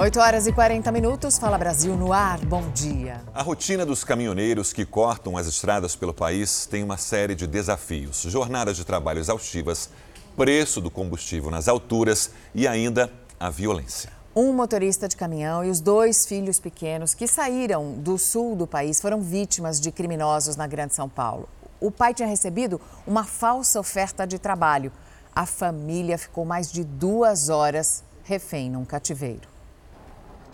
8 horas e 40 minutos, Fala Brasil no ar, bom dia. A rotina dos caminhoneiros que cortam as estradas pelo país tem uma série de desafios: jornadas de trabalho exaustivas, preço do combustível nas alturas e ainda a violência. Um motorista de caminhão e os dois filhos pequenos que saíram do sul do país foram vítimas de criminosos na Grande São Paulo. O pai tinha recebido uma falsa oferta de trabalho. A família ficou mais de duas horas refém num cativeiro.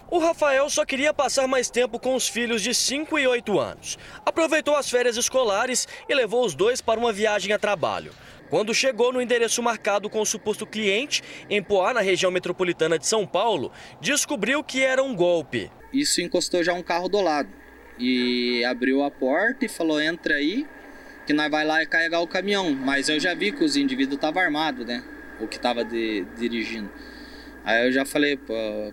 O Rafael só queria passar mais tempo com os filhos de 5 e 8 anos. Aproveitou as férias escolares e levou os dois para uma viagem a trabalho. Quando chegou no endereço marcado com o suposto cliente, em Poá, na região metropolitana de São Paulo, descobriu que era um golpe. Isso encostou já um carro do lado. E abriu a porta e falou: entra aí, que nós vai lá carregar o caminhão. Mas eu já vi que os indivíduos estavam armados, né? O que estava dirigindo. Aí eu já falei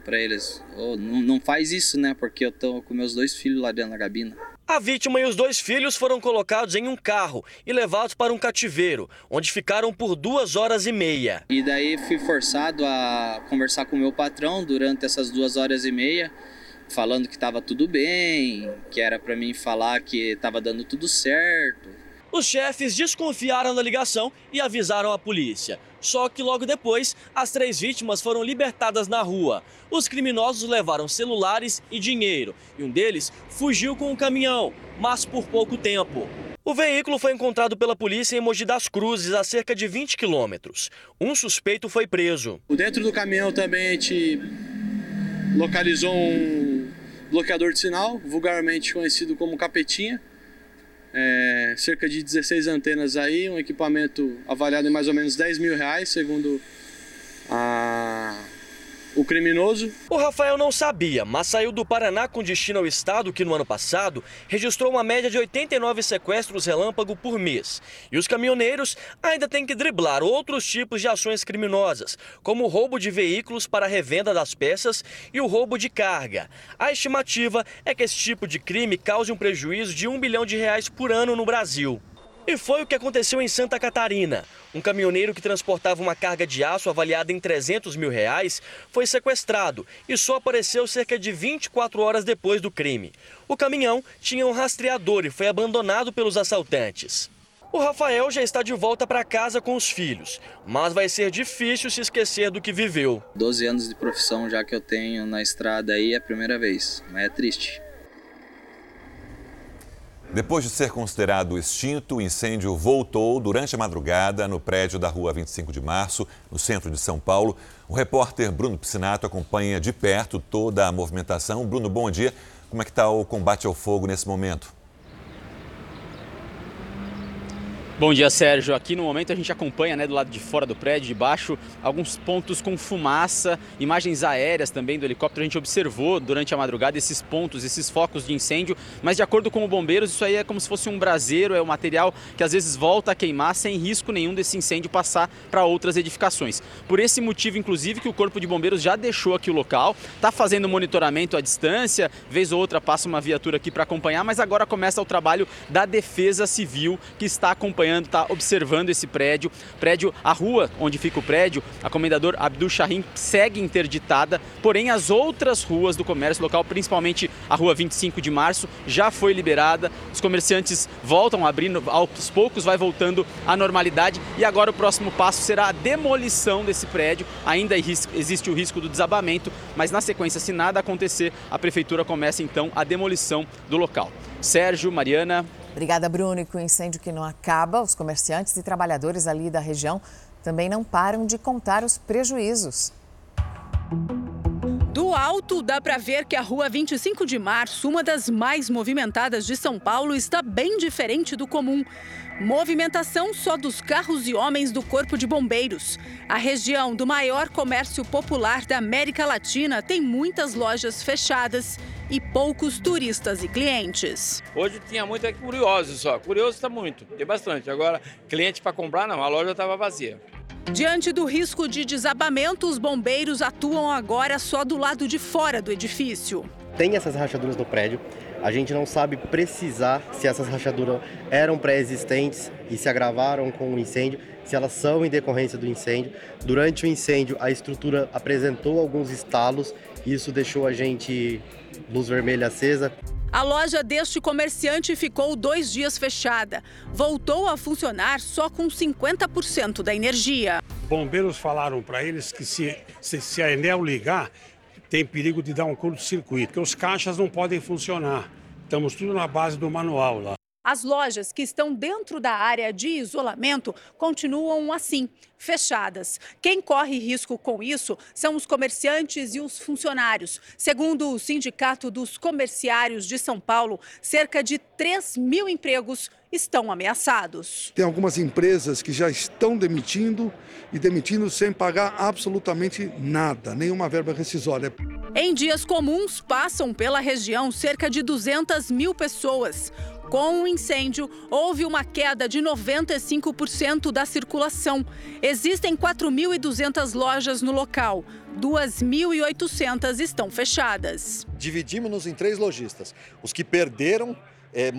para eles, oh, não, não faz isso, né? Porque eu tô com meus dois filhos lá dentro da cabina. A vítima e os dois filhos foram colocados em um carro e levados para um cativeiro, onde ficaram por duas horas e meia. E daí fui forçado a conversar com o meu patrão durante essas duas horas e meia, falando que estava tudo bem, que era para mim falar que estava dando tudo certo. Os chefes desconfiaram da ligação e avisaram a polícia. Só que logo depois, as três vítimas foram libertadas na rua. Os criminosos levaram celulares e dinheiro, e um deles fugiu com o um caminhão, mas por pouco tempo. O veículo foi encontrado pela polícia em Mogi das Cruzes, a cerca de 20 quilômetros. Um suspeito foi preso. Dentro do caminhão também a gente localizou um bloqueador de sinal, vulgarmente conhecido como capetinha é, cerca de 16 antenas aí, um equipamento avaliado em mais ou menos 10 mil reais, segundo a o criminoso. O Rafael não sabia, mas saiu do Paraná com destino ao estado que no ano passado registrou uma média de 89 sequestros relâmpago por mês. E os caminhoneiros ainda têm que driblar outros tipos de ações criminosas, como o roubo de veículos para revenda das peças e o roubo de carga. A estimativa é que esse tipo de crime cause um prejuízo de um bilhão de reais por ano no Brasil. E foi o que aconteceu em Santa Catarina. Um caminhoneiro que transportava uma carga de aço avaliada em 300 mil reais foi sequestrado e só apareceu cerca de 24 horas depois do crime. O caminhão tinha um rastreador e foi abandonado pelos assaltantes. O Rafael já está de volta para casa com os filhos, mas vai ser difícil se esquecer do que viveu. 12 anos de profissão já que eu tenho na estrada aí é a primeira vez, mas é triste. Depois de ser considerado extinto, o incêndio voltou durante a madrugada no prédio da rua 25 de março, no centro de São Paulo. O repórter Bruno Piscinato acompanha de perto toda a movimentação. Bruno, bom dia. Como é que está o combate ao fogo nesse momento? Bom dia, Sérgio. Aqui no momento a gente acompanha, né, do lado de fora do prédio, de baixo, alguns pontos com fumaça, imagens aéreas também do helicóptero. A gente observou durante a madrugada esses pontos, esses focos de incêndio, mas de acordo com os bombeiros, isso aí é como se fosse um braseiro, é um material que às vezes volta a queimar sem risco nenhum desse incêndio passar para outras edificações. Por esse motivo, inclusive, que o Corpo de Bombeiros já deixou aqui o local, está fazendo monitoramento à distância, vez ou outra passa uma viatura aqui para acompanhar, mas agora começa o trabalho da Defesa Civil, que está acompanhando acompanhando, está observando esse prédio. Prédio, a rua onde fica o prédio, a Comendador Abdul Shahim segue interditada, porém as outras ruas do comércio local, principalmente a rua 25 de março, já foi liberada. Os comerciantes voltam abrindo, aos poucos vai voltando à normalidade e agora o próximo passo será a demolição desse prédio. Ainda existe o risco do desabamento, mas na sequência, se nada acontecer, a prefeitura começa então a demolição do local. Sérgio, Mariana, Obrigada, Bruno. E com o incêndio que não acaba, os comerciantes e trabalhadores ali da região também não param de contar os prejuízos. Do alto, dá para ver que a rua 25 de março, uma das mais movimentadas de São Paulo, está bem diferente do comum. Movimentação só dos carros e homens do Corpo de Bombeiros. A região do maior comércio popular da América Latina tem muitas lojas fechadas e poucos turistas e clientes. Hoje tinha muito curiosos só. Curioso está muito, tem bastante. Agora, cliente para comprar não, a loja estava vazia. Diante do risco de desabamento, os bombeiros atuam agora só do lado de fora do edifício. Tem essas rachaduras no prédio. A gente não sabe precisar se essas rachaduras eram pré-existentes e se agravaram com o incêndio, se elas são em decorrência do incêndio. Durante o incêndio, a estrutura apresentou alguns estalos e isso deixou a gente luz vermelha acesa. A loja deste comerciante ficou dois dias fechada. Voltou a funcionar só com 50% da energia. Bombeiros falaram para eles que se, se, se a Enel ligar, tem perigo de dar um curto-circuito, porque os caixas não podem funcionar. Estamos tudo na base do manual lá. As lojas que estão dentro da área de isolamento continuam assim, fechadas. Quem corre risco com isso são os comerciantes e os funcionários. Segundo o Sindicato dos Comerciários de São Paulo, cerca de 3 mil empregos estão ameaçados. Tem algumas empresas que já estão demitindo e demitindo sem pagar absolutamente nada, nenhuma verba rescisória. Em dias comuns, passam pela região cerca de 200 mil pessoas. Com o incêndio, houve uma queda de 95% da circulação. Existem 4.200 lojas no local. 2.800 estão fechadas. Dividimos-nos em três lojistas: os que perderam é,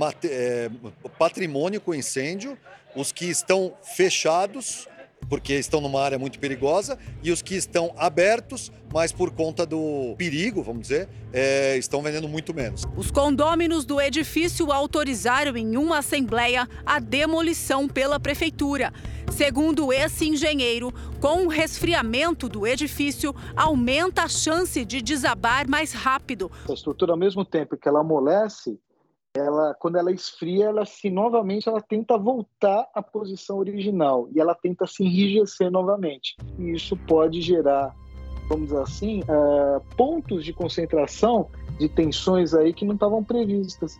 patrimônio com incêndio, os que estão fechados porque estão numa área muito perigosa, e os que estão abertos, mas por conta do perigo, vamos dizer, é, estão vendendo muito menos. Os condôminos do edifício autorizaram em uma assembleia a demolição pela prefeitura. Segundo esse engenheiro, com o resfriamento do edifício, aumenta a chance de desabar mais rápido. A estrutura, ao mesmo tempo que ela amolece, ela quando ela esfria, ela se novamente ela tenta voltar à posição original e ela tenta se enrijecer novamente. E isso pode gerar, vamos dizer assim, uh, pontos de concentração de tensões aí que não estavam previstas.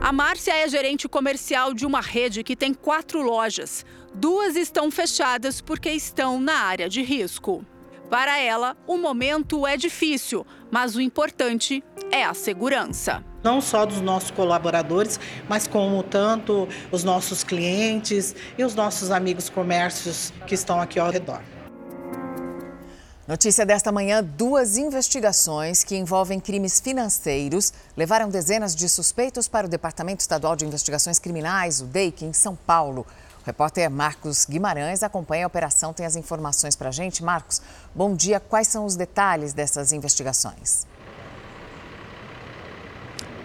A Márcia é gerente comercial de uma rede que tem quatro lojas. Duas estão fechadas porque estão na área de risco. Para ela, o momento é difícil, mas o importante é a segurança. Não só dos nossos colaboradores, mas como tanto os nossos clientes e os nossos amigos comércios que estão aqui ao redor. Notícia desta manhã: duas investigações que envolvem crimes financeiros levaram dezenas de suspeitos para o Departamento Estadual de Investigações Criminais, o DEIC, em São Paulo. O repórter Marcos Guimarães acompanha a operação, tem as informações para a gente. Marcos, bom dia. Quais são os detalhes dessas investigações?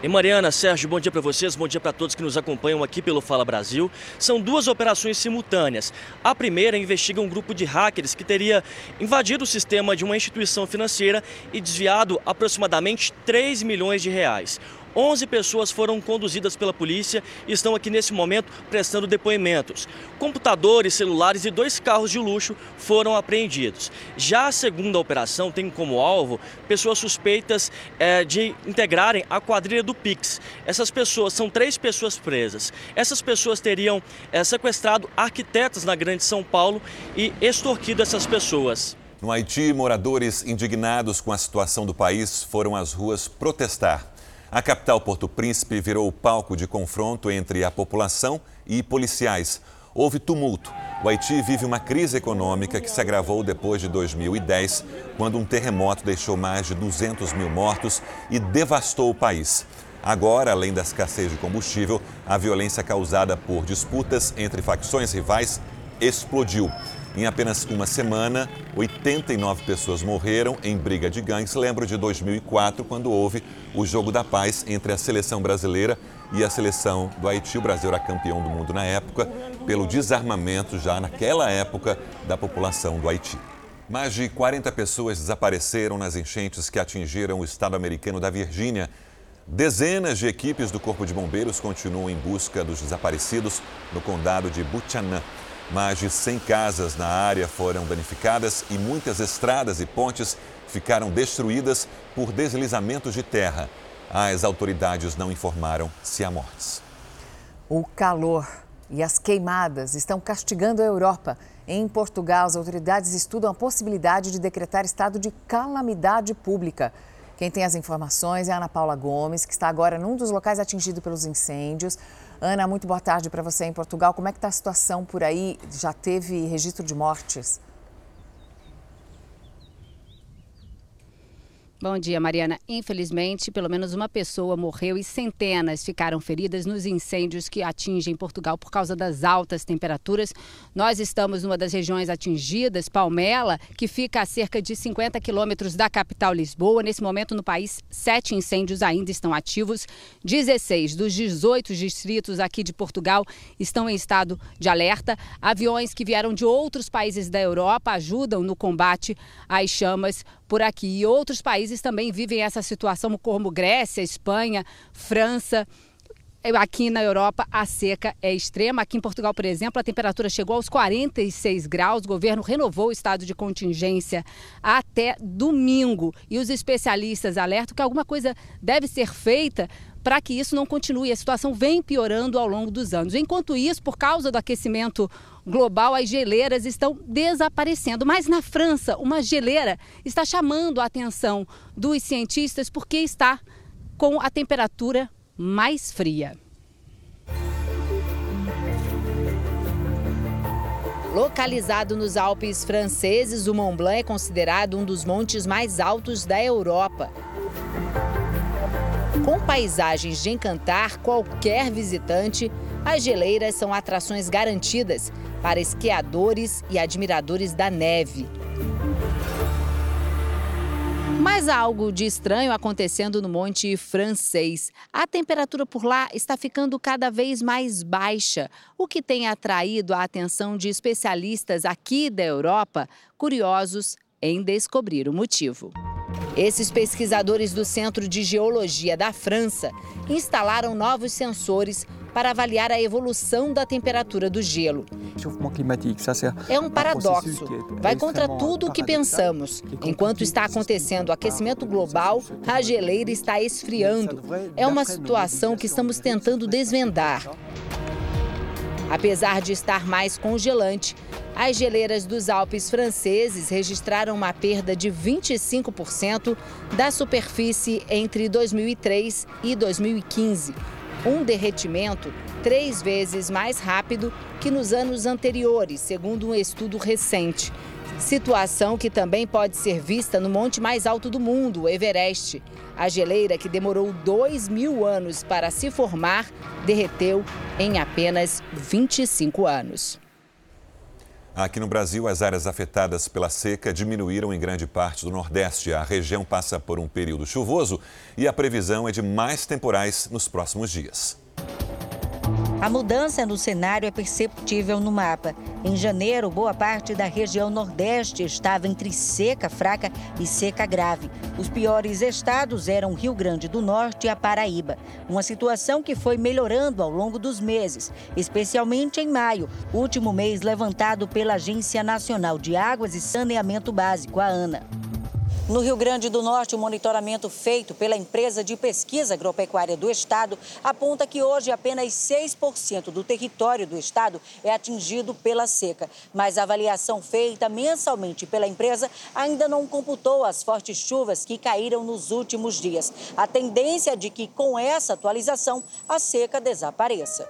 E Mariana, Sérgio, bom dia para vocês, bom dia para todos que nos acompanham aqui pelo Fala Brasil. São duas operações simultâneas. A primeira investiga um grupo de hackers que teria invadido o sistema de uma instituição financeira e desviado aproximadamente 3 milhões de reais. 11 pessoas foram conduzidas pela polícia e estão aqui nesse momento prestando depoimentos. Computadores, celulares e dois carros de luxo foram apreendidos. Já a segunda operação tem como alvo pessoas suspeitas é, de integrarem a quadrilha do Pix. Essas pessoas são três pessoas presas. Essas pessoas teriam é, sequestrado arquitetos na Grande São Paulo e extorquido essas pessoas. No Haiti, moradores indignados com a situação do país foram às ruas protestar. A capital Porto Príncipe virou o palco de confronto entre a população e policiais. Houve tumulto. O Haiti vive uma crise econômica que se agravou depois de 2010, quando um terremoto deixou mais de 200 mil mortos e devastou o país. Agora, além da escassez de combustível, a violência causada por disputas entre facções rivais explodiu. Em apenas uma semana, 89 pessoas morreram em briga de gangues. Lembro de 2004, quando houve o Jogo da Paz entre a seleção brasileira e a seleção do Haiti. O Brasil era campeão do mundo na época, pelo desarmamento já naquela época da população do Haiti. Mais de 40 pessoas desapareceram nas enchentes que atingiram o estado americano da Virgínia. Dezenas de equipes do Corpo de Bombeiros continuam em busca dos desaparecidos no condado de Buchanan. Mais de 100 casas na área foram danificadas e muitas estradas e pontes ficaram destruídas por deslizamentos de terra. As autoridades não informaram se há mortes. O calor e as queimadas estão castigando a Europa. Em Portugal, as autoridades estudam a possibilidade de decretar estado de calamidade pública. Quem tem as informações é a Ana Paula Gomes, que está agora num dos locais atingidos pelos incêndios. Ana, muito boa tarde para você em Portugal. Como é que está a situação por aí? Já teve registro de mortes? Bom dia, Mariana. Infelizmente, pelo menos uma pessoa morreu e centenas ficaram feridas nos incêndios que atingem Portugal por causa das altas temperaturas. Nós estamos numa das regiões atingidas, Palmela, que fica a cerca de 50 quilômetros da capital Lisboa. Nesse momento, no país, sete incêndios ainda estão ativos. 16 dos 18 distritos aqui de Portugal estão em estado de alerta. Aviões que vieram de outros países da Europa ajudam no combate às chamas por aqui. E outros países também vivem essa situação, como Grécia, Espanha, França. Aqui na Europa, a seca é extrema. Aqui em Portugal, por exemplo, a temperatura chegou aos 46 graus. O governo renovou o estado de contingência até domingo. E os especialistas alertam que alguma coisa deve ser feita para que isso não continue. A situação vem piorando ao longo dos anos. Enquanto isso, por causa do aquecimento global, as geleiras estão desaparecendo. Mas na França, uma geleira está chamando a atenção dos cientistas porque está com a temperatura mais fria. Localizado nos Alpes franceses, o Mont Blanc é considerado um dos montes mais altos da Europa. Com paisagens de encantar qualquer visitante, as geleiras são atrações garantidas para esquiadores e admiradores da neve. Mas há algo de estranho acontecendo no Monte Francês. A temperatura por lá está ficando cada vez mais baixa, o que tem atraído a atenção de especialistas aqui da Europa, curiosos em descobrir o motivo. Esses pesquisadores do Centro de Geologia da França instalaram novos sensores para avaliar a evolução da temperatura do gelo. É um paradoxo. Vai contra tudo o que pensamos. Enquanto está acontecendo o aquecimento global, a geleira está esfriando. É uma situação que estamos tentando desvendar. Apesar de estar mais congelante, as geleiras dos Alpes franceses registraram uma perda de 25% da superfície entre 2003 e 2015 um derretimento três vezes mais rápido que nos anos anteriores, segundo um estudo recente. Situação que também pode ser vista no monte mais alto do mundo, o Everest. A geleira, que demorou dois mil anos para se formar, derreteu em apenas 25 anos. Aqui no Brasil, as áreas afetadas pela seca diminuíram em grande parte do Nordeste. A região passa por um período chuvoso e a previsão é de mais temporais nos próximos dias. A mudança no cenário é perceptível no mapa. Em janeiro, boa parte da região Nordeste estava entre seca fraca e seca grave. Os piores estados eram Rio Grande do Norte e a Paraíba. Uma situação que foi melhorando ao longo dos meses, especialmente em maio, último mês levantado pela Agência Nacional de Águas e Saneamento Básico, a ANA. No Rio Grande do Norte, o monitoramento feito pela empresa de pesquisa agropecuária do estado aponta que hoje apenas 6% do território do estado é atingido pela seca. Mas a avaliação feita mensalmente pela empresa ainda não computou as fortes chuvas que caíram nos últimos dias. A tendência é de que com essa atualização a seca desapareça.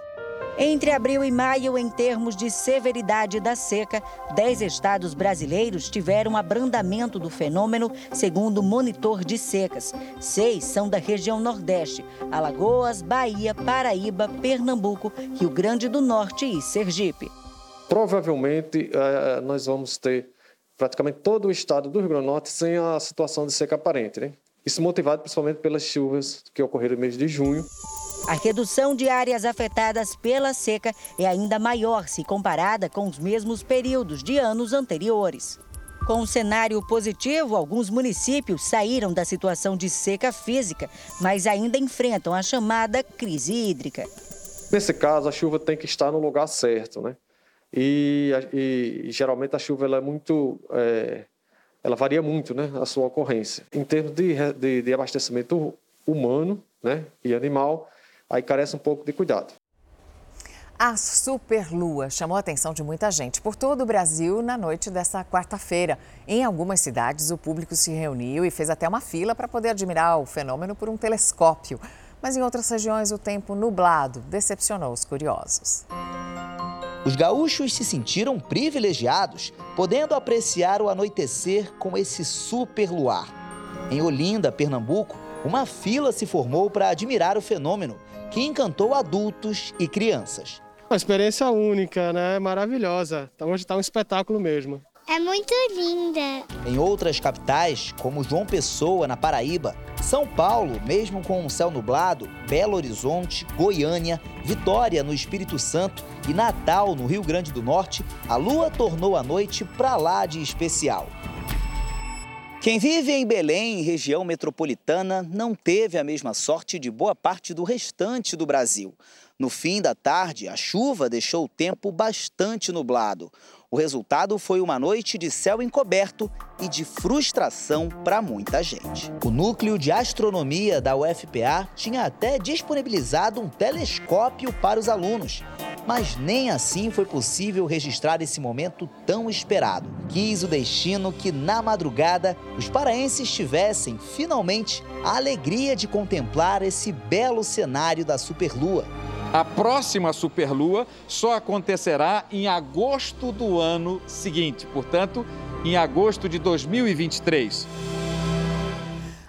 Entre abril e maio, em termos de severidade da seca, 10 estados brasileiros tiveram abrandamento do fenômeno, segundo o monitor de secas. Seis são da região Nordeste: Alagoas, Bahia, Paraíba, Pernambuco, Rio Grande do Norte e Sergipe. Provavelmente eh, nós vamos ter praticamente todo o estado do Rio Grande do Norte sem a situação de seca aparente. Né? Isso motivado principalmente pelas chuvas que ocorreram no mês de junho. A redução de áreas afetadas pela seca é ainda maior se comparada com os mesmos períodos de anos anteriores. Com um cenário positivo, alguns municípios saíram da situação de seca física, mas ainda enfrentam a chamada crise hídrica. Nesse caso, a chuva tem que estar no lugar certo, né? E, e, geralmente a chuva ela é muito, é, ela varia muito, né, a sua ocorrência. Em termos de, de, de abastecimento humano, né, e animal, aí carece um pouco de cuidado. A superlua chamou a atenção de muita gente por todo o Brasil na noite desta quarta-feira. Em algumas cidades, o público se reuniu e fez até uma fila para poder admirar o fenômeno por um telescópio. mas em outras regiões o tempo nublado decepcionou os curiosos. Os gaúchos se sentiram privilegiados, podendo apreciar o anoitecer com esse super luar. Em Olinda, Pernambuco, uma fila se formou para admirar o fenômeno, que encantou adultos e crianças. Uma experiência única, né? Maravilhosa. Então hoje está um espetáculo mesmo. É muito linda. Em outras capitais, como João Pessoa, na Paraíba, São Paulo, mesmo com um céu nublado, Belo Horizonte, Goiânia, Vitória, no Espírito Santo e Natal, no Rio Grande do Norte, a lua tornou a noite pra lá de especial. Quem vive em Belém, região metropolitana, não teve a mesma sorte de boa parte do restante do Brasil. No fim da tarde, a chuva deixou o tempo bastante nublado. O resultado foi uma noite de céu encoberto e de frustração para muita gente. O núcleo de astronomia da UFPA tinha até disponibilizado um telescópio para os alunos, mas nem assim foi possível registrar esse momento tão esperado. Quis o destino que, na madrugada, os paraenses tivessem, finalmente, a alegria de contemplar esse belo cenário da superlua. A próxima superlua só acontecerá em agosto do ano seguinte, portanto, em agosto de 2023.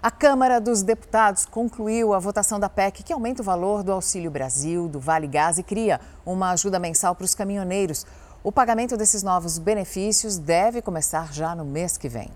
A Câmara dos Deputados concluiu a votação da PEC que aumenta o valor do Auxílio Brasil, do Vale Gás e cria uma ajuda mensal para os caminhoneiros. O pagamento desses novos benefícios deve começar já no mês que vem.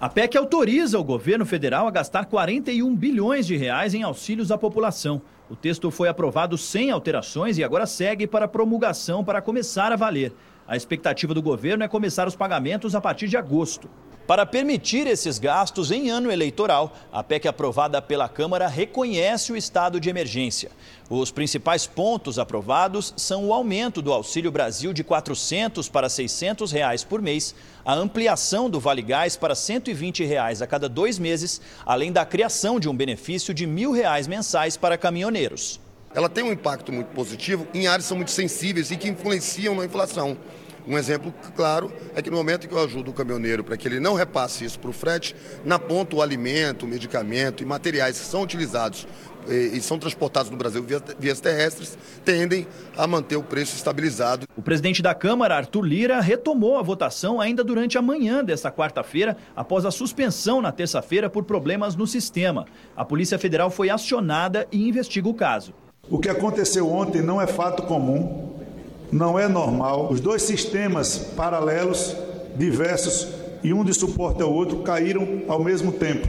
A PEC autoriza o governo federal a gastar 41 bilhões de reais em auxílios à população. O texto foi aprovado sem alterações e agora segue para promulgação para começar a valer. A expectativa do governo é começar os pagamentos a partir de agosto. Para permitir esses gastos em ano eleitoral, a PEC aprovada pela Câmara reconhece o estado de emergência. Os principais pontos aprovados são o aumento do Auxílio Brasil de R$ 400 para 600 reais por mês, a ampliação do Vale Gás para 120 reais a cada dois meses, além da criação de um benefício de 1.000 reais mensais para caminhoneiros. Ela tem um impacto muito positivo em áreas que são muito sensíveis e que influenciam na inflação. Um exemplo claro é que no momento em que eu ajudo o caminhoneiro para que ele não repasse isso para o frete, na ponta o alimento, o medicamento e materiais que são utilizados e, são transportados no Brasil via, vias terrestres tendem a manter o preço estabilizado. O presidente da Câmara, Arthur Lira, retomou a votação ainda durante a manhã desta quarta-feira, após a suspensão na terça-feira por problemas no sistema. A Polícia Federal foi acionada e investiga o caso. O que aconteceu ontem não é fato comum não é normal. Os dois sistemas paralelos, diversos e um de suporte ao outro caíram ao mesmo tempo.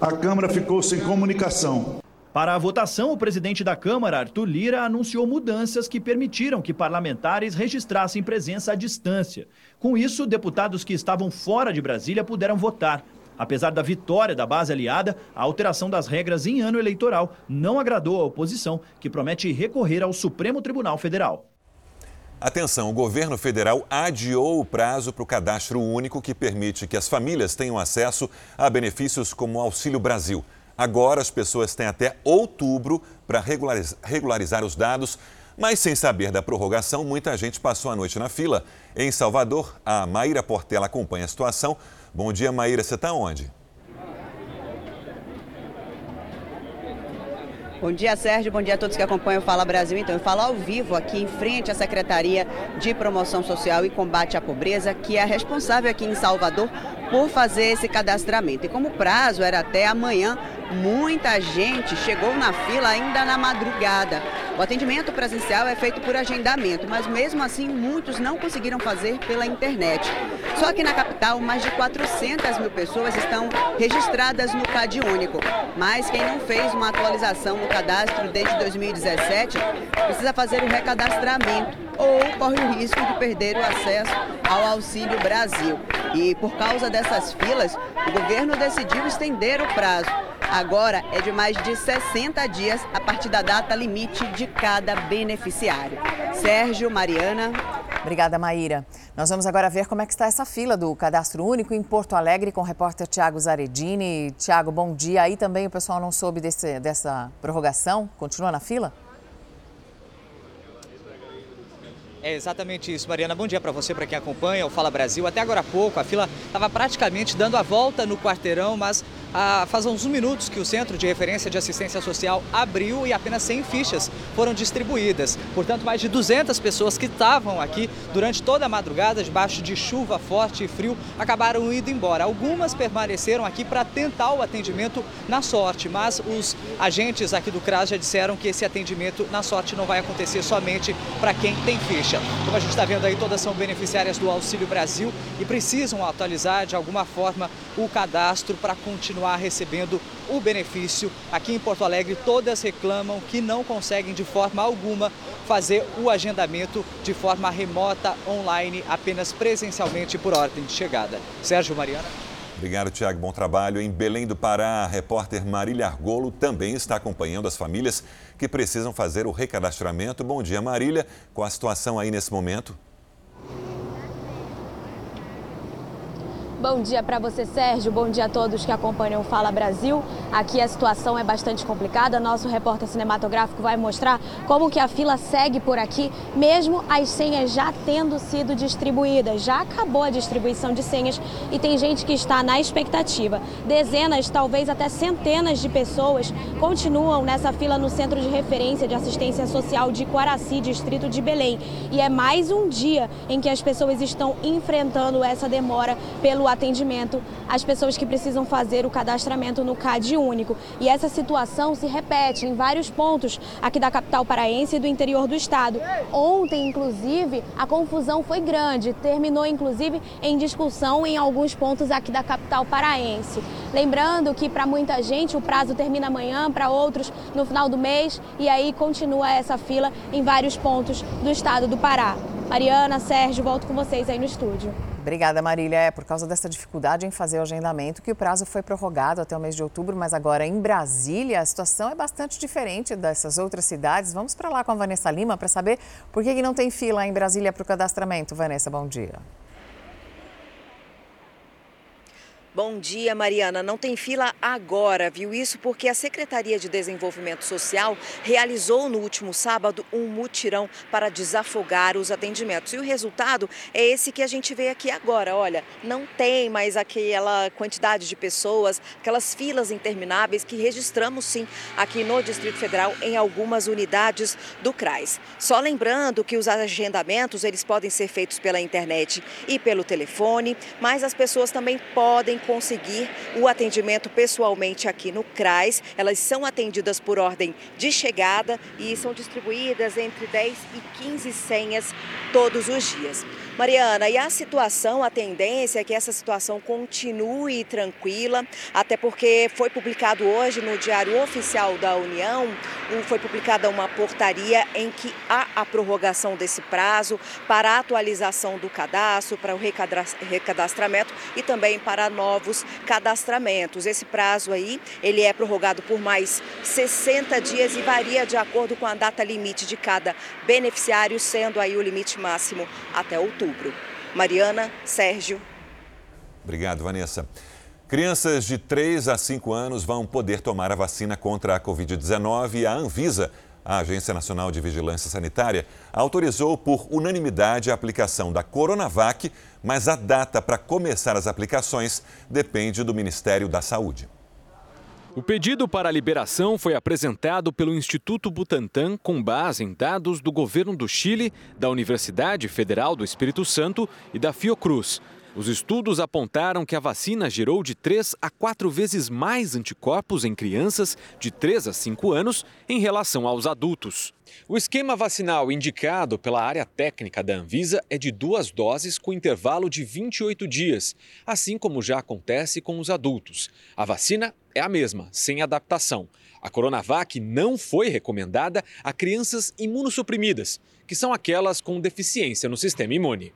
A Câmara ficou sem comunicação. Para a votação, o presidente da Câmara, Arthur Lira, anunciou mudanças que permitiram que parlamentares registrassem presença à distância. Com isso, deputados que estavam fora de Brasília puderam votar. Apesar da vitória da base aliada, a alteração das regras em ano eleitoral não agradou à oposição, que promete recorrer ao Supremo Tribunal Federal. Atenção, o governo federal adiou o prazo para o cadastro único que permite que as famílias tenham acesso a benefícios como o Auxílio Brasil. Agora as pessoas têm até outubro para regularizar os dados, mas sem saber da prorrogação, muita gente passou a noite na fila. Em Salvador, a Maíra Portela acompanha a situação. Bom dia, Maíra, você está onde? Bom dia, Sérgio. Bom dia a todos que acompanham o Fala Brasil. Então, eu falo ao vivo aqui em frente à Secretaria de Promoção Social e Combate à Pobreza, que é responsável aqui em Salvador por fazer esse cadastramento. E como o prazo era até amanhã, muita gente chegou na fila ainda na madrugada. O atendimento presencial é feito por agendamento, mas mesmo assim muitos não conseguiram fazer pela internet. Só que na capital, mais de 400 mil pessoas estão registradas no CAD Único. Mas quem não fez uma atualização no cadastro desde 2017 precisa fazer o recadastramento ou corre o risco de perder o acesso ao Auxílio Brasil. E por causa dessas filas, o governo decidiu estender o prazo. Agora é de mais de 60 dias a partir da data limite de cada beneficiário. Sérgio, Mariana. Obrigada, Maíra. Nós vamos agora ver como é que está essa fila do Cadastro Único em Porto Alegre com o repórter Tiago Zaredini. Tiago, bom dia. Aí também o pessoal não soube desse, dessa prorrogação? Continua na fila? É exatamente isso, Mariana. Bom dia para você, para quem acompanha o Fala Brasil. Até agora há pouco, a fila estava praticamente dando a volta no quarteirão, mas ah, faz uns minutos que o Centro de Referência de Assistência Social abriu e apenas 100 fichas foram distribuídas. Portanto, mais de 200 pessoas que estavam aqui durante toda a madrugada, debaixo de chuva forte e frio, acabaram indo embora. Algumas permaneceram aqui para tentar o atendimento na sorte, mas os agentes aqui do CRAS já disseram que esse atendimento na sorte não vai acontecer somente para quem tem ficha. Como a gente está vendo aí, todas são beneficiárias do Auxílio Brasil e precisam atualizar de alguma forma o cadastro para continuar recebendo o benefício. Aqui em Porto Alegre, todas reclamam que não conseguem de forma alguma fazer o agendamento de forma remota, online, apenas presencialmente por ordem de chegada. Sérgio Mariana. Obrigado, Tiago. Bom trabalho. Em Belém do Pará, a repórter Marília Argolo também está acompanhando as famílias que precisam fazer o recadastramento. Bom dia, Marília. Qual a situação aí nesse momento? Bom dia para você, Sérgio. Bom dia a todos que acompanham o Fala Brasil. Aqui a situação é bastante complicada. Nosso repórter cinematográfico vai mostrar como que a fila segue por aqui, mesmo as senhas já tendo sido distribuídas. Já acabou a distribuição de senhas e tem gente que está na expectativa. Dezenas, talvez até centenas de pessoas continuam nessa fila no Centro de Referência de Assistência Social de Quaraci, distrito de Belém. E é mais um dia em que as pessoas estão enfrentando essa demora pelo atendimento às pessoas que precisam fazer o cadastramento no CAD único. E essa situação se repete em vários pontos aqui da capital paraense e do interior do estado. Ontem, inclusive, a confusão foi grande, terminou inclusive em discussão em alguns pontos aqui da capital paraense. Lembrando que para muita gente o prazo termina amanhã, para outros no final do mês, e aí continua essa fila em vários pontos do estado do Pará. Mariana, Sérgio, volto com vocês aí no estúdio. Obrigada, Marília. É por causa dessa dificuldade em fazer o agendamento que o prazo foi prorrogado até o mês de outubro, mas agora em Brasília a situação é bastante diferente dessas outras cidades. Vamos para lá com a Vanessa Lima para saber por que não tem fila em Brasília para o cadastramento. Vanessa, bom dia. Bom dia, Mariana. Não tem fila agora, viu? Isso porque a Secretaria de Desenvolvimento Social realizou no último sábado um mutirão para desafogar os atendimentos. E o resultado é esse que a gente vê aqui agora. Olha, não tem mais aquela quantidade de pessoas, aquelas filas intermináveis que registramos sim aqui no Distrito Federal em algumas unidades do CRAS. Só lembrando que os agendamentos eles podem ser feitos pela internet e pelo telefone, mas as pessoas também podem conseguir o atendimento pessoalmente aqui no CRAS. Elas são atendidas por ordem de chegada e são distribuídas entre 10 e 15 senhas todos os dias. Mariana, e a situação, a tendência é que essa situação continue tranquila, até porque foi publicado hoje no Diário Oficial da União, foi publicada uma portaria em que há a prorrogação desse prazo para a atualização do cadastro, para o recadastramento e também para novos cadastramentos. Esse prazo aí, ele é prorrogado por mais 60 dias e varia de acordo com a data limite de cada beneficiário, sendo aí o limite máximo até outubro. Mariana, Sérgio. Obrigado, Vanessa. Crianças de 3 a 5 anos vão poder tomar a vacina contra a Covid-19 e a Anvisa, a Agência Nacional de Vigilância Sanitária, autorizou por unanimidade a aplicação da Coronavac, mas a data para começar as aplicações depende do Ministério da Saúde. O pedido para a liberação foi apresentado pelo Instituto Butantan com base em dados do governo do Chile, da Universidade Federal do Espírito Santo e da Fiocruz. Os estudos apontaram que a vacina gerou de 3 a 4 vezes mais anticorpos em crianças de 3 a 5 anos em relação aos adultos. O esquema vacinal indicado pela área técnica da Anvisa é de duas doses com intervalo de 28 dias, assim como já acontece com os adultos. A vacina é a mesma, sem adaptação. A Coronavac não foi recomendada a crianças imunossuprimidas, que são aquelas com deficiência no sistema imune.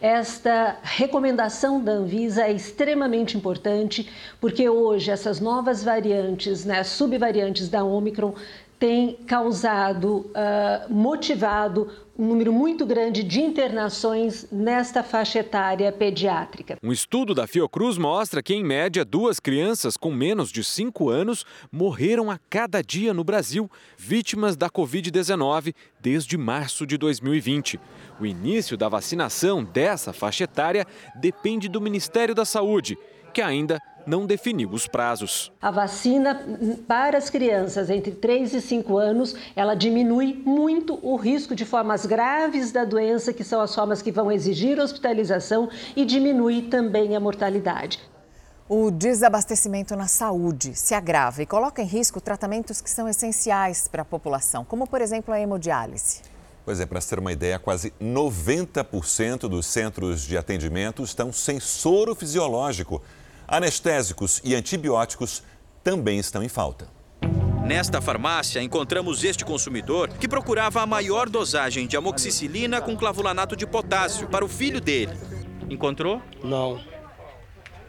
Esta recomendação da Anvisa é extremamente importante porque hoje essas novas variantes, né, subvariantes da Omicron, tem causado, uh, motivado um número muito grande de internações nesta faixa etária pediátrica. Um estudo da Fiocruz mostra que, em média, duas crianças com menos de 5 anos morreram a cada dia no Brasil, vítimas da Covid-19, desde março de 2020. O início da vacinação dessa faixa etária depende do Ministério da Saúde, que ainda não definiu os prazos. A vacina para as crianças entre 3 e 5 anos, ela diminui muito o risco de formas graves da doença, que são as formas que vão exigir hospitalização, e diminui também a mortalidade. O desabastecimento na saúde se agrava e coloca em risco tratamentos que são essenciais para a população, como, por exemplo, a hemodiálise. Pois é, para ter uma ideia, quase 90% dos centros de atendimento estão sem soro fisiológico. Anestésicos e antibióticos também estão em falta. Nesta farmácia, encontramos este consumidor que procurava a maior dosagem de amoxicilina com clavulanato de potássio para o filho dele. Encontrou? Não.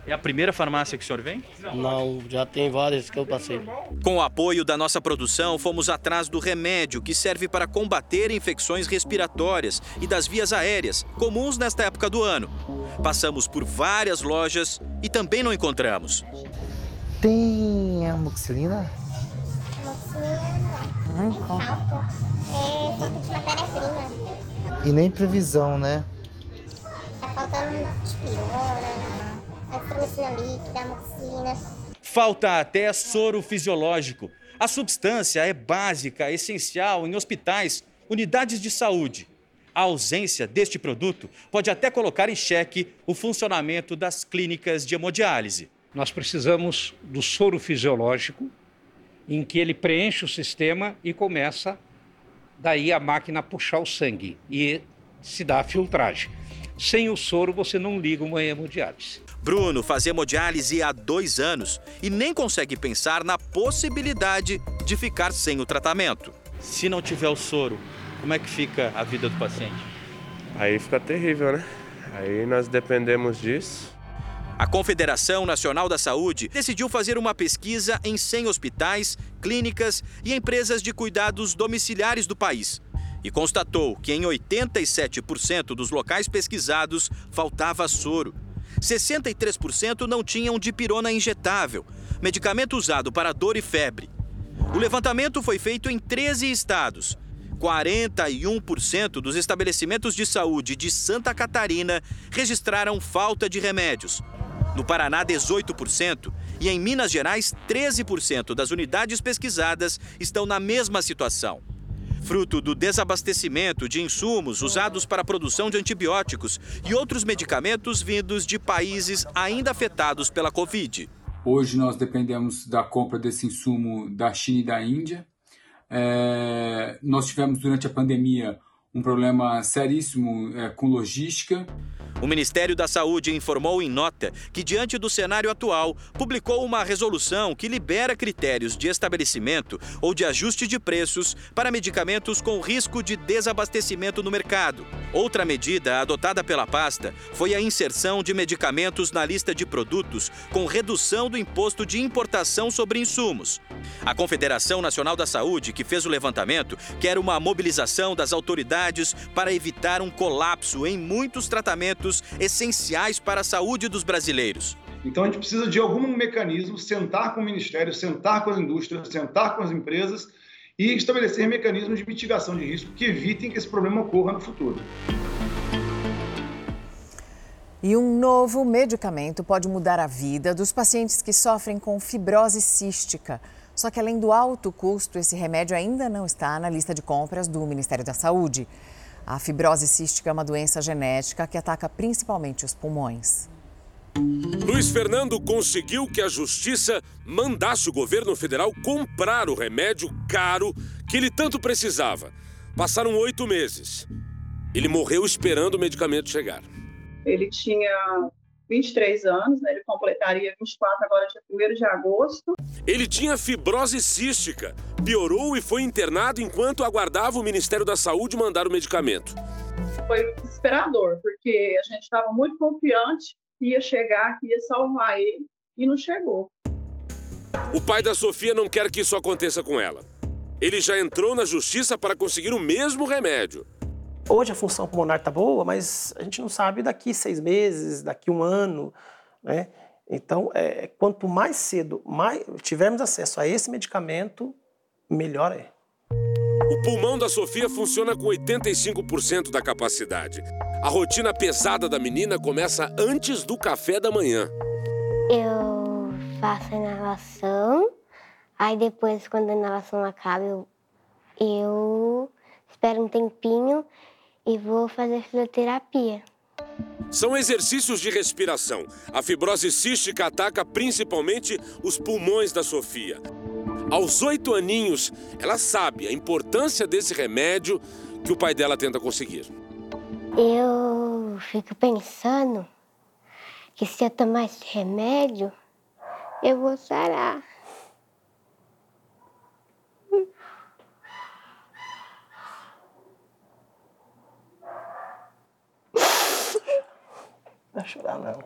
É a primeira farmácia que o senhor vem? Não, já tem várias que eu passei. Com o apoio da nossa produção, fomos atrás do remédio que serve para combater infecções respiratórias e das vias aéreas, comuns nesta época do ano. Passamos por várias lojas e também não encontramos. Tem amoxicilina? Não. É. E nem previsão, né? Tá faltando azitromicina líquida, amoxicilina. Falta até soro fisiológico. A substância é básica, essencial em hospitais, unidades de saúde. A ausência deste produto pode até colocar em xeque o funcionamento das clínicas de hemodiálise. Nós precisamos do soro fisiológico, em que ele preenche o sistema e começa daí a máquina a puxar o sangue e se dá a filtragem. Sem o soro, você não liga uma hemodiálise. Bruno faz hemodiálise há dois anos e nem consegue pensar na possibilidade de ficar sem o tratamento. Se não tiver o soro, como é que fica a vida do paciente? Aí fica terrível, né? Aí nós dependemos disso. A Confederação Nacional da Saúde decidiu fazer uma pesquisa em 100 hospitais, clínicas e empresas de cuidados domiciliares do país e constatou que em 87% dos locais pesquisados faltava soro. 63% não tinham dipirona injetável, medicamento usado para dor e febre. O levantamento foi feito em 13 estados. 41% dos estabelecimentos de saúde de Santa Catarina registraram falta de remédios. No Paraná, 18%. E em Minas Gerais, 13% das unidades pesquisadas estão na mesma situação fruto do desabastecimento de insumos usados para a produção de antibióticos e outros medicamentos vindos de países ainda afetados pela Covid. Hoje nós dependemos da compra desse insumo da China e da Índia. É, nós tivemos durante a pandemia um problema seríssimo é, com logística. O Ministério da Saúde informou em nota que, diante do cenário atual, publicou uma resolução que libera critérios de estabelecimento ou de ajuste de preços para medicamentos com risco de desabastecimento no mercado. Outra medida adotada pela pasta foi a inserção de medicamentos na lista de produtos com redução do imposto de importação sobre insumos. A Confederação Nacional da Saúde, que fez o levantamento, quer uma mobilização das autoridades para evitar um colapso em muitos tratamentos essenciais para a saúde dos brasileiros. Então a gente precisa de algum mecanismo, sentar com o Ministério, sentar com as indústrias, sentar com as empresas e estabelecer mecanismos de mitigação de risco que evitem que esse problema ocorra no futuro. E um novo medicamento pode mudar a vida dos pacientes que sofrem com fibrose cística. Só que além do alto custo, esse remédio ainda não está na lista de compras do Ministério da Saúde. A fibrose cística é uma doença genética que ataca principalmente os pulmões. Luiz Fernando conseguiu que a justiça mandasse o governo federal comprar o remédio caro que ele tanto precisava. Passaram oito meses. Ele morreu esperando o medicamento chegar. Ele tinha 23 anos, né? ele completaria 24 agora dia 1 de agosto. Ele tinha fibrose cística, piorou e foi internado enquanto aguardava o Ministério da Saúde mandar o medicamento. Foi desesperador, porque a gente estava muito confiante que ia chegar, que ia salvar ele, e não chegou. O pai da Sofia não quer que isso aconteça com ela. Ele já entrou na justiça para conseguir o mesmo remédio. Hoje a função pulmonar está boa, mas a gente não sabe daqui seis meses, daqui um ano, né? Então, é, quanto mais cedo mais tivermos acesso a esse medicamento, melhor é. O pulmão da Sofia funciona com 85% da capacidade. A rotina pesada da menina começa antes do café da manhã. Eu faço a inalação, aí depois, quando a inalação acaba, eu, eu espero um tempinho e vou fazer fisioterapia. São exercícios de respiração. A fibrose cística ataca principalmente os pulmões da Sofia. Aos oito aninhos, ela sabe a importância desse remédio que o pai dela tenta conseguir. Eu fico pensando que se eu tomar esse remédio, eu vou sarar. Não vai chorar, não.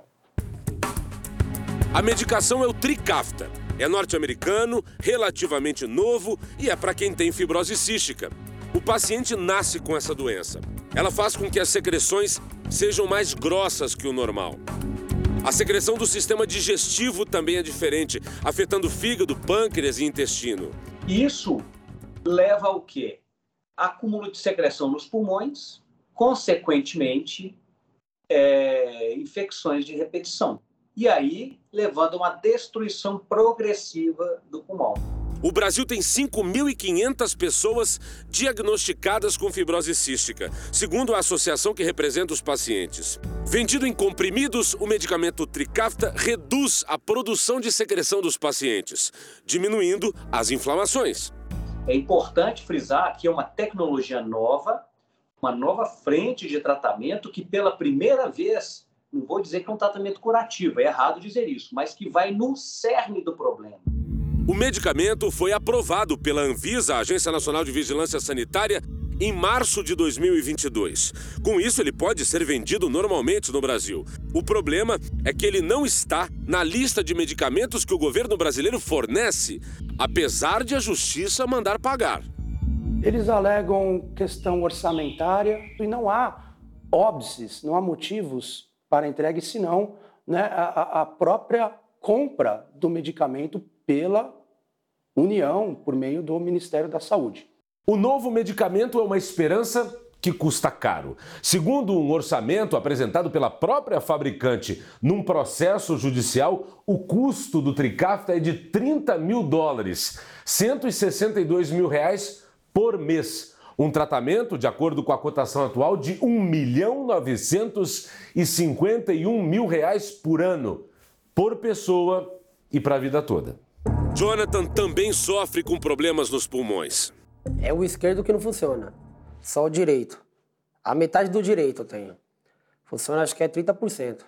A medicação é o Tricafta. É norte-americano, relativamente novo e é para quem tem fibrose cística. O paciente nasce com essa doença. Ela faz com que as secreções sejam mais grossas que o normal. A secreção do sistema digestivo também é diferente, afetando fígado, pâncreas e intestino. Isso leva ao quê? Acúmulo de secreção nos pulmões, consequentemente, é, infecções de repetição. E aí, levando a uma destruição progressiva do pulmão. O Brasil tem 5.500 pessoas diagnosticadas com fibrose cística, segundo a associação que representa os pacientes. Vendido em comprimidos, o medicamento Tricafta reduz a produção de secreção dos pacientes, diminuindo as inflamações. É importante frisar que é uma tecnologia nova, uma nova frente de tratamento que pela primeira vez, não vou dizer que é um tratamento curativo, é errado dizer isso, mas que vai no cerne do problema. O medicamento foi aprovado pela Anvisa, a Agência Nacional de Vigilância Sanitária, em março de 2022. Com isso, ele pode ser vendido normalmente no Brasil. O problema é que ele não está na lista de medicamentos que o governo brasileiro fornece, apesar de a justiça mandar pagar. Eles alegam questão orçamentária e não há óbices, não há motivos para entregue, senão né, a, a própria compra do medicamento pela União, por meio do Ministério da Saúde. O novo medicamento é uma esperança que custa caro. Segundo um orçamento apresentado pela própria fabricante num processo judicial, o custo do Tricafta é de 30 mil dólares, 162 mil reais por mês. Um tratamento, de acordo com a cotação atual, de 1 milhão 951 mil reais por ano, por pessoa e para a vida toda. Jonathan também sofre com problemas nos pulmões. É o esquerdo que não funciona, só o direito. A metade do direito eu tenho. Funciona acho que é 30%.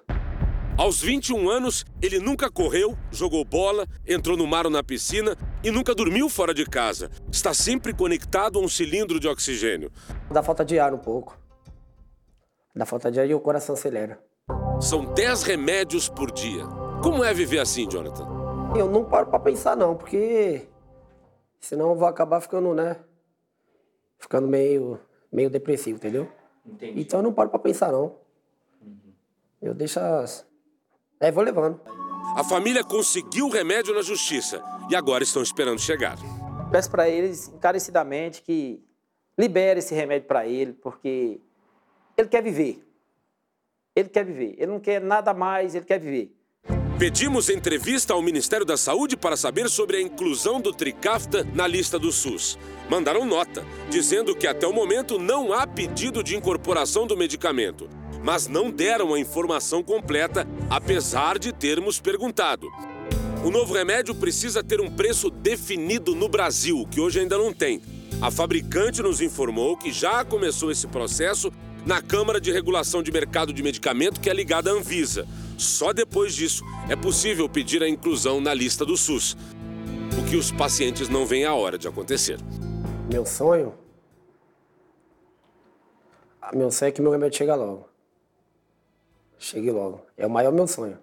Aos 21 anos, ele nunca correu, jogou bola, entrou no mar ou na piscina e nunca dormiu fora de casa. Está sempre conectado a um cilindro de oxigênio. Dá falta de ar um pouco. Dá falta de ar e o coração acelera. São 10 remédios por dia. Como é viver assim, Jonathan? Eu não paro para pensar não, porque senão eu vou acabar ficando, né? Ficando meio, meio depressivo, entendeu? Entendi. Então eu não paro para pensar não. Eu deixo as... É, vou levando. A família conseguiu o remédio na justiça e agora estão esperando chegar. Peço para eles encarecidamente que libere esse remédio para ele, porque ele quer viver. Ele quer viver. Ele não quer nada mais, ele quer viver. Pedimos entrevista ao Ministério da Saúde para saber sobre a inclusão do Tricafta na lista do SUS. Mandaram nota, dizendo que até o momento não há pedido de incorporação do medicamento mas não deram a informação completa, apesar de termos perguntado. O novo remédio precisa ter um preço definido no Brasil, que hoje ainda não tem. A fabricante nos informou que já começou esse processo na Câmara de Regulação de Mercado de Medicamento, que é ligada à Anvisa. Só depois disso é possível pedir a inclusão na lista do SUS, o que os pacientes não veem a hora de acontecer. Meu sonho? Meu sonho é que meu remédio chegue logo. Chegue logo. É o maior meu sonho.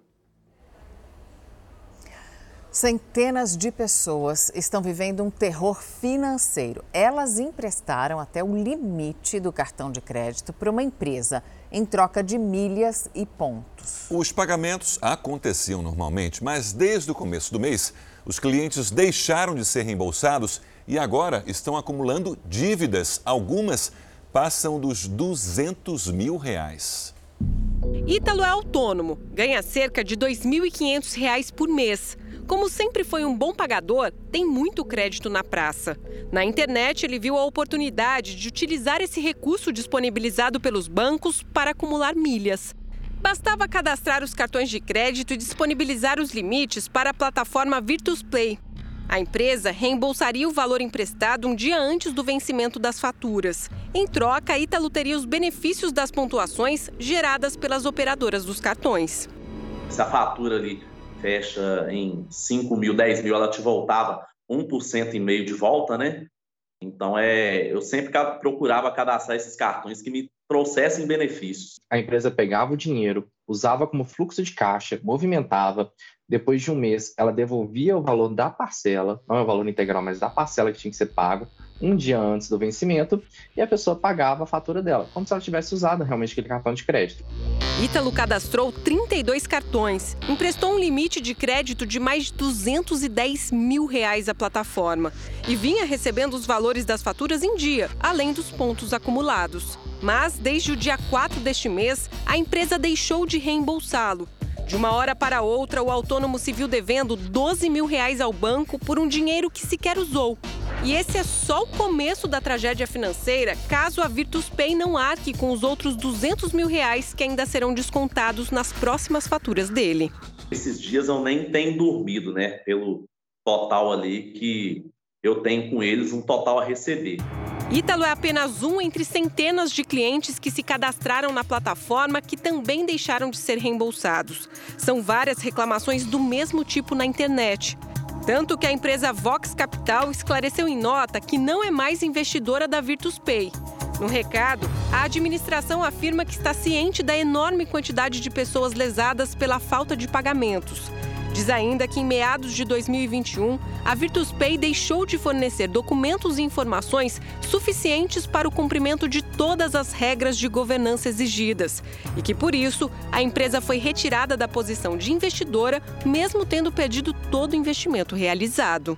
Centenas de pessoas estão vivendo um terror financeiro. Elas emprestaram até o limite do cartão de crédito para uma empresa em troca de milhas e pontos. Os pagamentos aconteciam normalmente, mas desde o começo do mês, os clientes deixaram de ser reembolsados e agora estão acumulando dívidas. Algumas passam dos 200 mil reais. Ítalo é autônomo, ganha cerca de R$ 2.500 por mês. Como sempre foi um bom pagador, tem muito crédito na praça. Na internet, ele viu a oportunidade de utilizar esse recurso disponibilizado pelos bancos para acumular milhas. Bastava cadastrar os cartões de crédito e disponibilizar os limites para a plataforma Virtus Play. A empresa reembolsaria o valor emprestado um dia antes do vencimento das faturas. Em troca, a Ítalo teria os benefícios das pontuações geradas pelas operadoras dos cartões. Se a fatura ali fecha em 5 mil, 10 mil, ela te voltava 1% e meio de volta, né? Então, é, eu sempre procurava cadastrar esses cartões que me trouxessem benefícios. A empresa pegava o dinheiro, usava como fluxo de caixa, movimentava. Depois de um mês, ela devolvia o valor da parcela, não é o valor integral, mas da parcela que tinha que ser pago, um dia antes do vencimento, e a pessoa pagava a fatura dela, como se ela tivesse usado realmente aquele cartão de crédito. Ítalo cadastrou 32 cartões, emprestou um limite de crédito de mais de 210 mil reais à plataforma e vinha recebendo os valores das faturas em dia, além dos pontos acumulados. Mas, desde o dia 4 deste mês, a empresa deixou de reembolsá-lo. De uma hora para outra, o autônomo se viu devendo 12 mil reais ao banco por um dinheiro que sequer usou. E esse é só o começo da tragédia financeira, caso a Virtus Pay não arque com os outros 200 mil reais que ainda serão descontados nas próximas faturas dele. Esses dias eu nem tenho dormido, né? Pelo total ali que eu tenho com eles, um total a receber. Ítalo é apenas um entre centenas de clientes que se cadastraram na plataforma que também deixaram de ser reembolsados. São várias reclamações do mesmo tipo na internet. Tanto que a empresa Vox Capital esclareceu em nota que não é mais investidora da Virtus Pay. No recado, a administração afirma que está ciente da enorme quantidade de pessoas lesadas pela falta de pagamentos. Diz ainda que em meados de 2021, a Virtus Pay deixou de fornecer documentos e informações suficientes para o cumprimento de todas as regras de governança exigidas e que, por isso, a empresa foi retirada da posição de investidora, mesmo tendo perdido todo o investimento realizado.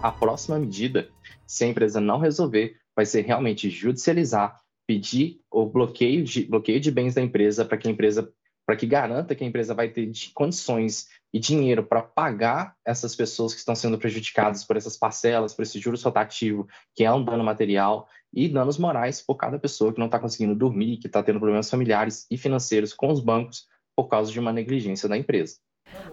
A próxima medida, se a empresa não resolver, vai ser realmente judicializar, pedir o bloqueio de, bloqueio de bens da empresa para que a empresa para que garanta que a empresa vai ter condições e dinheiro para pagar essas pessoas que estão sendo prejudicadas por essas parcelas, por esse juros rotativo, que é um dano material, e danos morais por cada pessoa que não está conseguindo dormir, que está tendo problemas familiares e financeiros com os bancos por causa de uma negligência da empresa.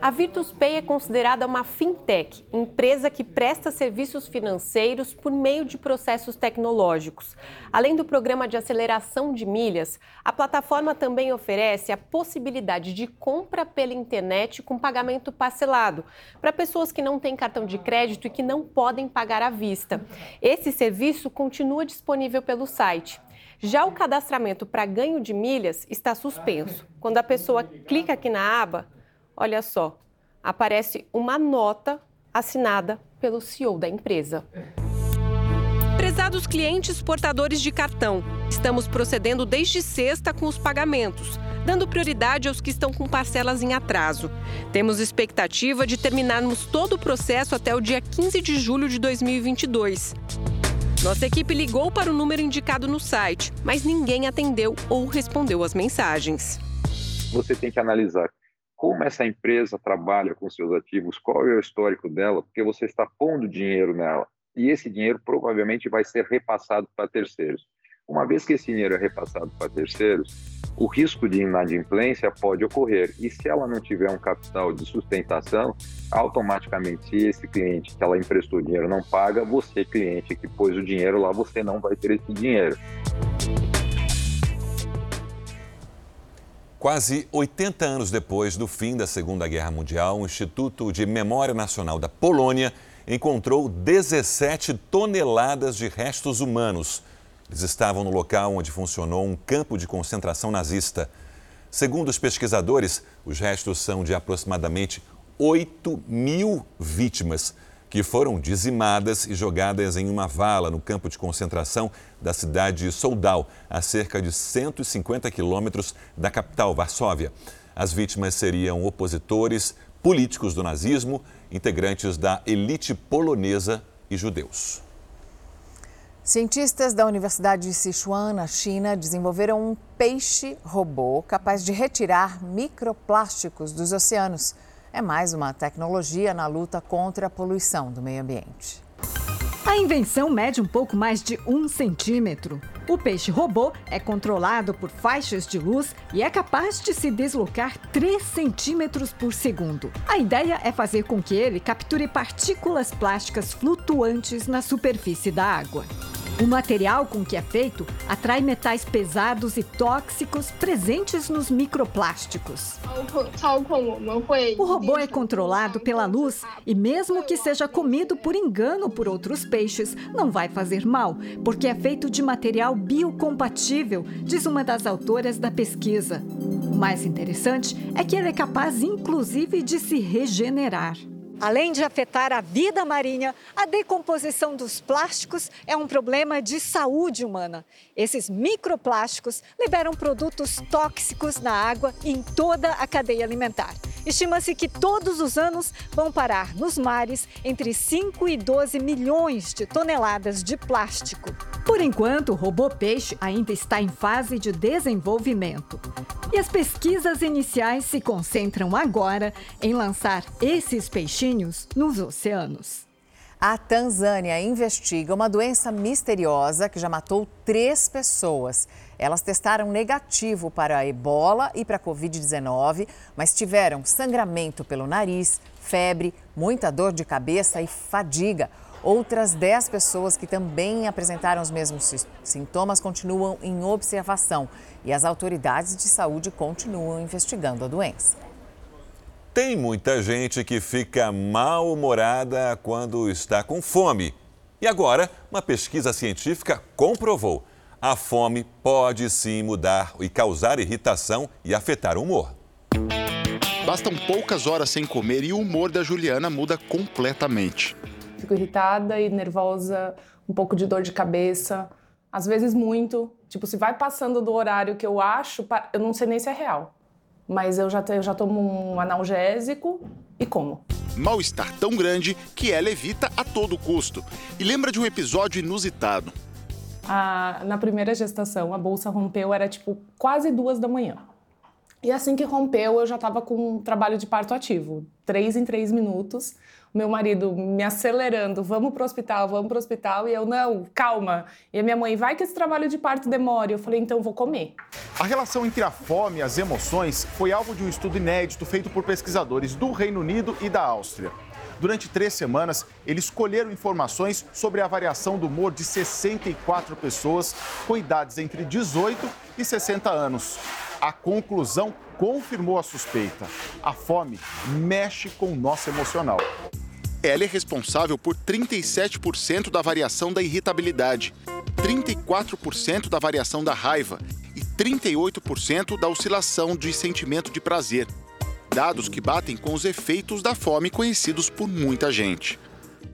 A Virtus Pay é considerada uma fintech, empresa que presta serviços financeiros por meio de processos tecnológicos. Além do programa de aceleração de milhas, a plataforma também oferece a possibilidade de compra pela internet com pagamento parcelado para pessoas que não têm cartão de crédito e que não podem pagar à vista. Esse serviço continua disponível pelo site. Já o cadastramento para ganho de milhas está suspenso. Quando a pessoa clica aqui na aba, olha só, aparece uma nota assinada pelo CEO da empresa. Prezados clientes portadores de cartão, estamos procedendo desde sexta com os pagamentos, dando prioridade aos que estão com parcelas em atraso. Temos expectativa de terminarmos todo o processo até o dia 15 de julho de 2022. Nossa equipe ligou para o número indicado no site, mas ninguém atendeu ou respondeu às mensagens. Você tem que analisar como essa empresa trabalha com seus ativos, qual é o histórico dela, porque você está pondo dinheiro nela. E esse dinheiro provavelmente vai ser repassado para terceiros. Uma vez que esse dinheiro é repassado para terceiros, o risco de inadimplência pode ocorrer. E se ela não tiver um capital de sustentação, automaticamente, se esse cliente que ela emprestou dinheiro não paga, você, cliente que pôs o dinheiro lá, você não vai ter esse dinheiro. Quase 80 anos depois do fim da Segunda Guerra Mundial, o Instituto de Memória Nacional da Polônia encontrou 17 toneladas de restos humanos. Eles estavam no local onde funcionou um campo de concentração nazista. Segundo os pesquisadores, os restos são de aproximadamente 8 mil vítimas que foram dizimadas e jogadas em uma vala no campo de concentração da cidade de Soldal, a cerca de 150 quilômetros da capital, Varsóvia. As vítimas seriam opositores políticos do nazismo, integrantes da elite polonesa e judeus. Cientistas da Universidade de Sichuan, na China, desenvolveram um peixe robô capaz de retirar microplásticos dos oceanos. É mais uma tecnologia na luta contra a poluição do meio ambiente. A invenção mede um pouco mais de um centímetro. O peixe robô é controlado por faixas de luz e é capaz de se deslocar 3 centímetros por segundo. A ideia é fazer com que ele capture partículas plásticas flutuantes na superfície da água. O material com que é feito atrai metais pesados e tóxicos presentes nos microplásticos. O robô é controlado pela luz e, mesmo que seja comido por engano por outros peixes, não vai fazer mal, porque é feito de material biocompatível, diz uma das autoras da pesquisa. O mais interessante é que ele é capaz, inclusive, de se regenerar. Além de afetar a vida marinha, a decomposição dos plásticos é um problema de saúde humana. Esses microplásticos liberam produtos tóxicos na água e em toda a cadeia alimentar. Estima-se que todos os anos vão parar nos mares entre 5 e 12 milhões de toneladas de plástico. Por enquanto, o robô peixe ainda está em fase de desenvolvimento. E as pesquisas iniciais se concentram agora em lançar esses peixinhos nos oceanos. A Tanzânia investiga uma doença misteriosa que já matou três pessoas. Elas testaram negativo para a ebola e para a Covid-19, mas tiveram sangramento pelo nariz, febre, muita dor de cabeça e fadiga. Outras 10 pessoas que também apresentaram os mesmos sintomas continuam em observação e as autoridades de saúde continuam investigando a doença. Tem muita gente que fica mal-humorada quando está com fome. E agora, uma pesquisa científica comprovou: a fome pode sim mudar e causar irritação e afetar o humor. Bastam poucas horas sem comer e o humor da Juliana muda completamente. Fico irritada e nervosa, um pouco de dor de cabeça, às vezes muito. Tipo, se vai passando do horário que eu acho, eu não sei nem se é real mas eu já, eu já tomo um analgésico e como. Mal-estar tão grande que ela evita a todo custo. E lembra de um episódio inusitado. Ah, na primeira gestação, a bolsa rompeu, era tipo quase duas da manhã. E assim que rompeu, eu já estava com um trabalho de parto ativo, três em três minutos meu marido me acelerando, vamos pro hospital, vamos pro hospital, e eu, não, calma. E a minha mãe, vai que esse trabalho de parto demore. Eu falei, então vou comer. A relação entre a fome e as emoções foi alvo de um estudo inédito feito por pesquisadores do Reino Unido e da Áustria. Durante três semanas, eles colheram informações sobre a variação do humor de 64 pessoas com idades entre 18 e 60 anos. A conclusão confirmou a suspeita. A fome mexe com o nosso emocional. Ela é responsável por 37% da variação da irritabilidade, 34% da variação da raiva e 38% da oscilação de sentimento de prazer. Dados que batem com os efeitos da fome conhecidos por muita gente.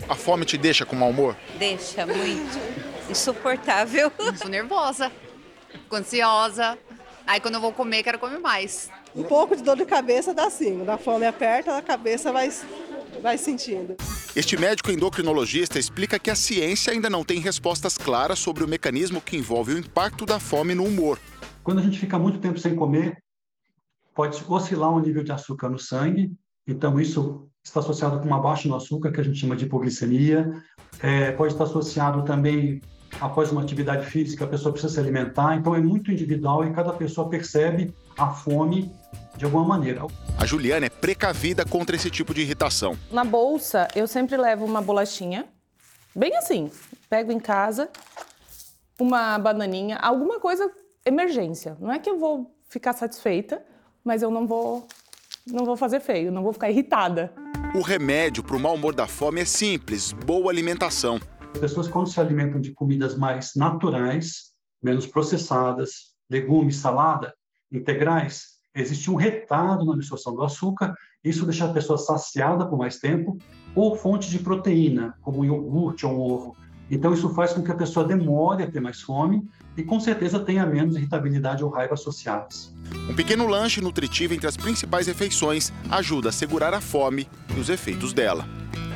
A fome te deixa com mau humor? Deixa muito. Insuportável. Fico nervosa, fico ansiosa. Aí quando eu vou comer, quero comer mais. Um pouco de dor de cabeça dá sim. Quando a fome aperta, a cabeça vai vai sentindo. Este médico endocrinologista explica que a ciência ainda não tem respostas claras sobre o mecanismo que envolve o impacto da fome no humor. Quando a gente fica muito tempo sem comer, pode oscilar o nível de açúcar no sangue. Então, isso está associado com uma baixa no açúcar, que a gente chama de hipoglicemia. É, pode estar associado também, após uma atividade física, a pessoa precisa se alimentar. Então, é muito individual e cada pessoa percebe a fome de alguma maneira. A Juliana é precavida contra esse tipo de irritação. Na bolsa, eu sempre levo uma bolachinha, bem assim, pego em casa, uma bananinha, alguma coisa emergência. Não é que eu vou ficar satisfeita, mas eu não vou não vou fazer feio, não vou ficar irritada. O remédio para o mau humor da fome é simples, boa alimentação. As pessoas quando se alimentam de comidas mais naturais, menos processadas, legumes, salada, integrais, existe um retardo na absorção do açúcar, isso deixa a pessoa saciada por mais tempo, ou fonte de proteína, como um iogurte ou um ovo. Então, isso faz com que a pessoa demore a ter mais fome e, com certeza, tenha menos irritabilidade ou raiva associadas. Um pequeno lanche nutritivo entre as principais refeições ajuda a segurar a fome e os efeitos dela.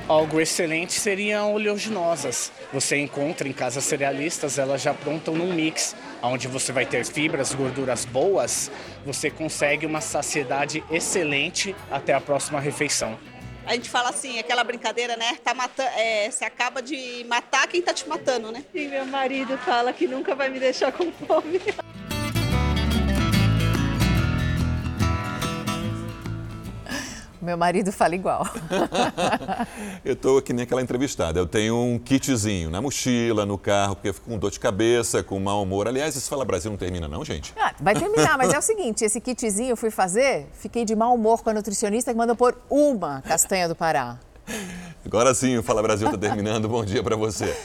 Algo excelente seriam oleaginosas. Você encontra em casas cerealistas, elas já prontam num mix onde você vai ter fibras, gorduras boas, você consegue uma saciedade excelente até a próxima refeição. A gente fala assim, aquela brincadeira, né? Tá matando, é, você acaba de matar quem tá te matando, né? Sim, meu marido fala que nunca vai me deixar com fome. Meu marido fala igual. eu tô que nem aquela entrevistada. Eu tenho um kitzinho na mochila, no carro, porque eu fico com dor de cabeça, com mau humor. Aliás, esse Fala Brasil não termina, não, gente? Ah, vai terminar, mas é o seguinte: esse kitzinho eu fui fazer, fiquei de mau humor com a nutricionista que mandou pôr uma castanha do Pará. Agora sim, o Fala Brasil está terminando. Bom dia para você.